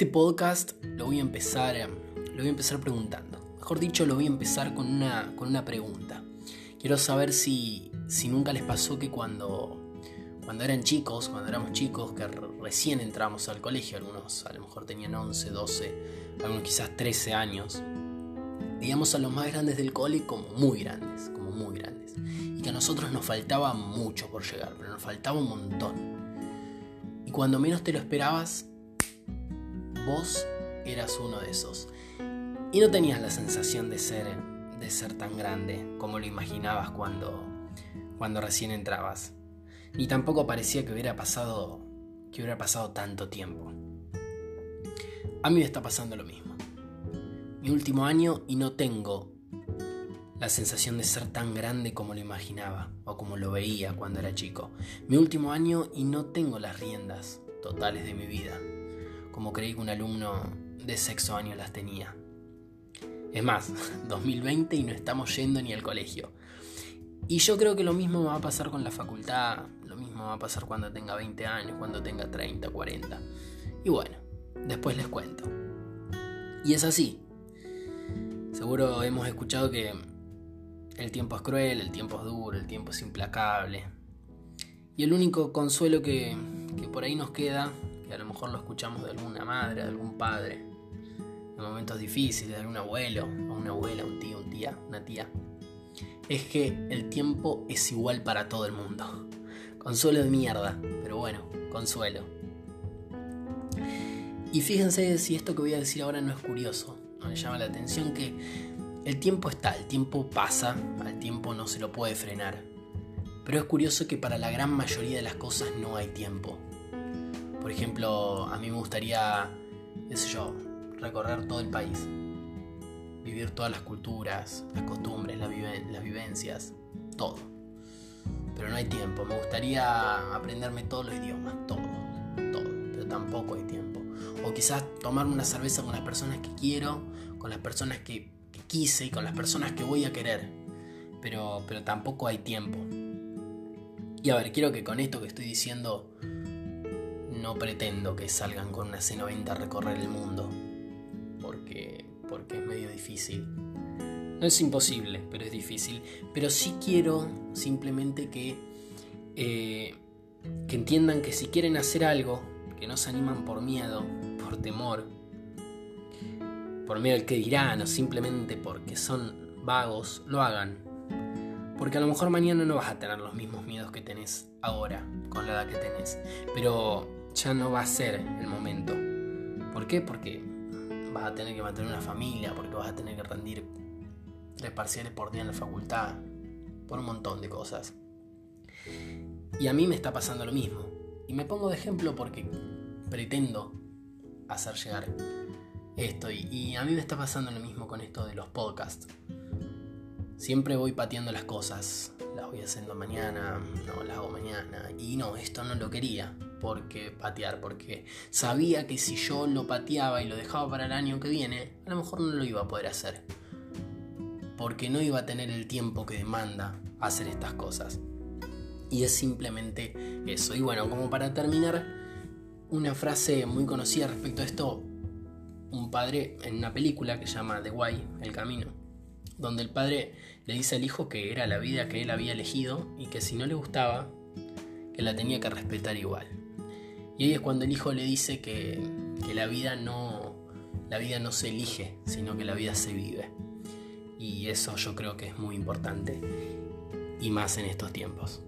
Este podcast lo voy a empezar, lo voy a empezar preguntando. Mejor dicho, lo voy a empezar con una, con una pregunta. Quiero saber si, si nunca les pasó que cuando, cuando eran chicos, cuando éramos chicos, que recién entramos al colegio, algunos a lo mejor tenían 11, 12, algunos quizás 13 años, veíamos a los más grandes del cole como muy grandes, como muy grandes. Y que a nosotros nos faltaba mucho por llegar, pero nos faltaba un montón. Y cuando menos te lo esperabas, vos eras uno de esos. Y no tenías la sensación de ser, de ser tan grande como lo imaginabas cuando, cuando recién entrabas. Ni tampoco parecía que hubiera pasado, que hubiera pasado tanto tiempo. A mí me está pasando lo mismo. Mi último año y no tengo la sensación de ser tan grande como lo imaginaba o como lo veía cuando era chico. Mi último año y no tengo las riendas totales de mi vida como creí que un alumno de sexto año las tenía. Es más, 2020 y no estamos yendo ni al colegio. Y yo creo que lo mismo va a pasar con la facultad, lo mismo va a pasar cuando tenga 20 años, cuando tenga 30, 40. Y bueno, después les cuento. Y es así. Seguro hemos escuchado que el tiempo es cruel, el tiempo es duro, el tiempo es implacable. Y el único consuelo que, que por ahí nos queda a lo mejor lo escuchamos de alguna madre, de algún padre, en momentos difíciles, de algún abuelo, o una abuela, un tío, un tía, una tía, es que el tiempo es igual para todo el mundo. Consuelo de mierda, pero bueno, consuelo. Y fíjense si esto que voy a decir ahora no es curioso, no le llama la atención que el tiempo está, el tiempo pasa, al tiempo no se lo puede frenar. Pero es curioso que para la gran mayoría de las cosas no hay tiempo. Por ejemplo, a mí me gustaría, qué sé yo, recorrer todo el país, vivir todas las culturas, las costumbres, las, vivencias, todo. Pero no hay tiempo. Me gustaría aprenderme todos los idiomas, todo, todo, pero tampoco hay tiempo. O quizás tomarme una cerveza con las personas que quiero, con las personas que, quise y con las personas que voy a querer. Pero, pero tampoco hay tiempo. Y a ver, quiero que con esto que estoy diciendo no pretendo que salgan con una C90 a recorrer el mundo, porque, porque es medio difícil. No es imposible, pero es difícil. Pero sí quiero simplemente que, eh, que entiendan que si quieren hacer algo, que no se animan por miedo, por temor, por miedo al que dirán o simplemente porque son vagos, lo hagan. Porque a lo mejor mañana no vas a tener los mismos miedos que tenés ahora, con la edad que tenés. Pero ya no va a ser el momento. ¿Por qué? Porque vas a tener que mantener una familia, porque vas a tener que rendir tres parciales por día en la facultad, por un montón de cosas. Y a mí me está pasando lo mismo. Y me pongo de ejemplo porque pretendo hacer llegar esto. Y, y a mí me está pasando lo mismo con esto de los podcasts. Siempre voy pateando las cosas. Las voy haciendo mañana, no las hago mañana. Y no, esto no lo quería porque patear, porque sabía que si yo lo pateaba y lo dejaba para el año que viene, a lo mejor no lo iba a poder hacer. Porque no iba a tener el tiempo que demanda hacer estas cosas. Y es simplemente eso. Y bueno, como para terminar, una frase muy conocida respecto a esto, un padre en una película que se llama The Way, El Camino, donde el padre le dice al hijo que era la vida que él había elegido y que si no le gustaba, que la tenía que respetar igual. Y ahí es cuando el hijo le dice que, que la vida no la vida no se elige, sino que la vida se vive. Y eso yo creo que es muy importante y más en estos tiempos.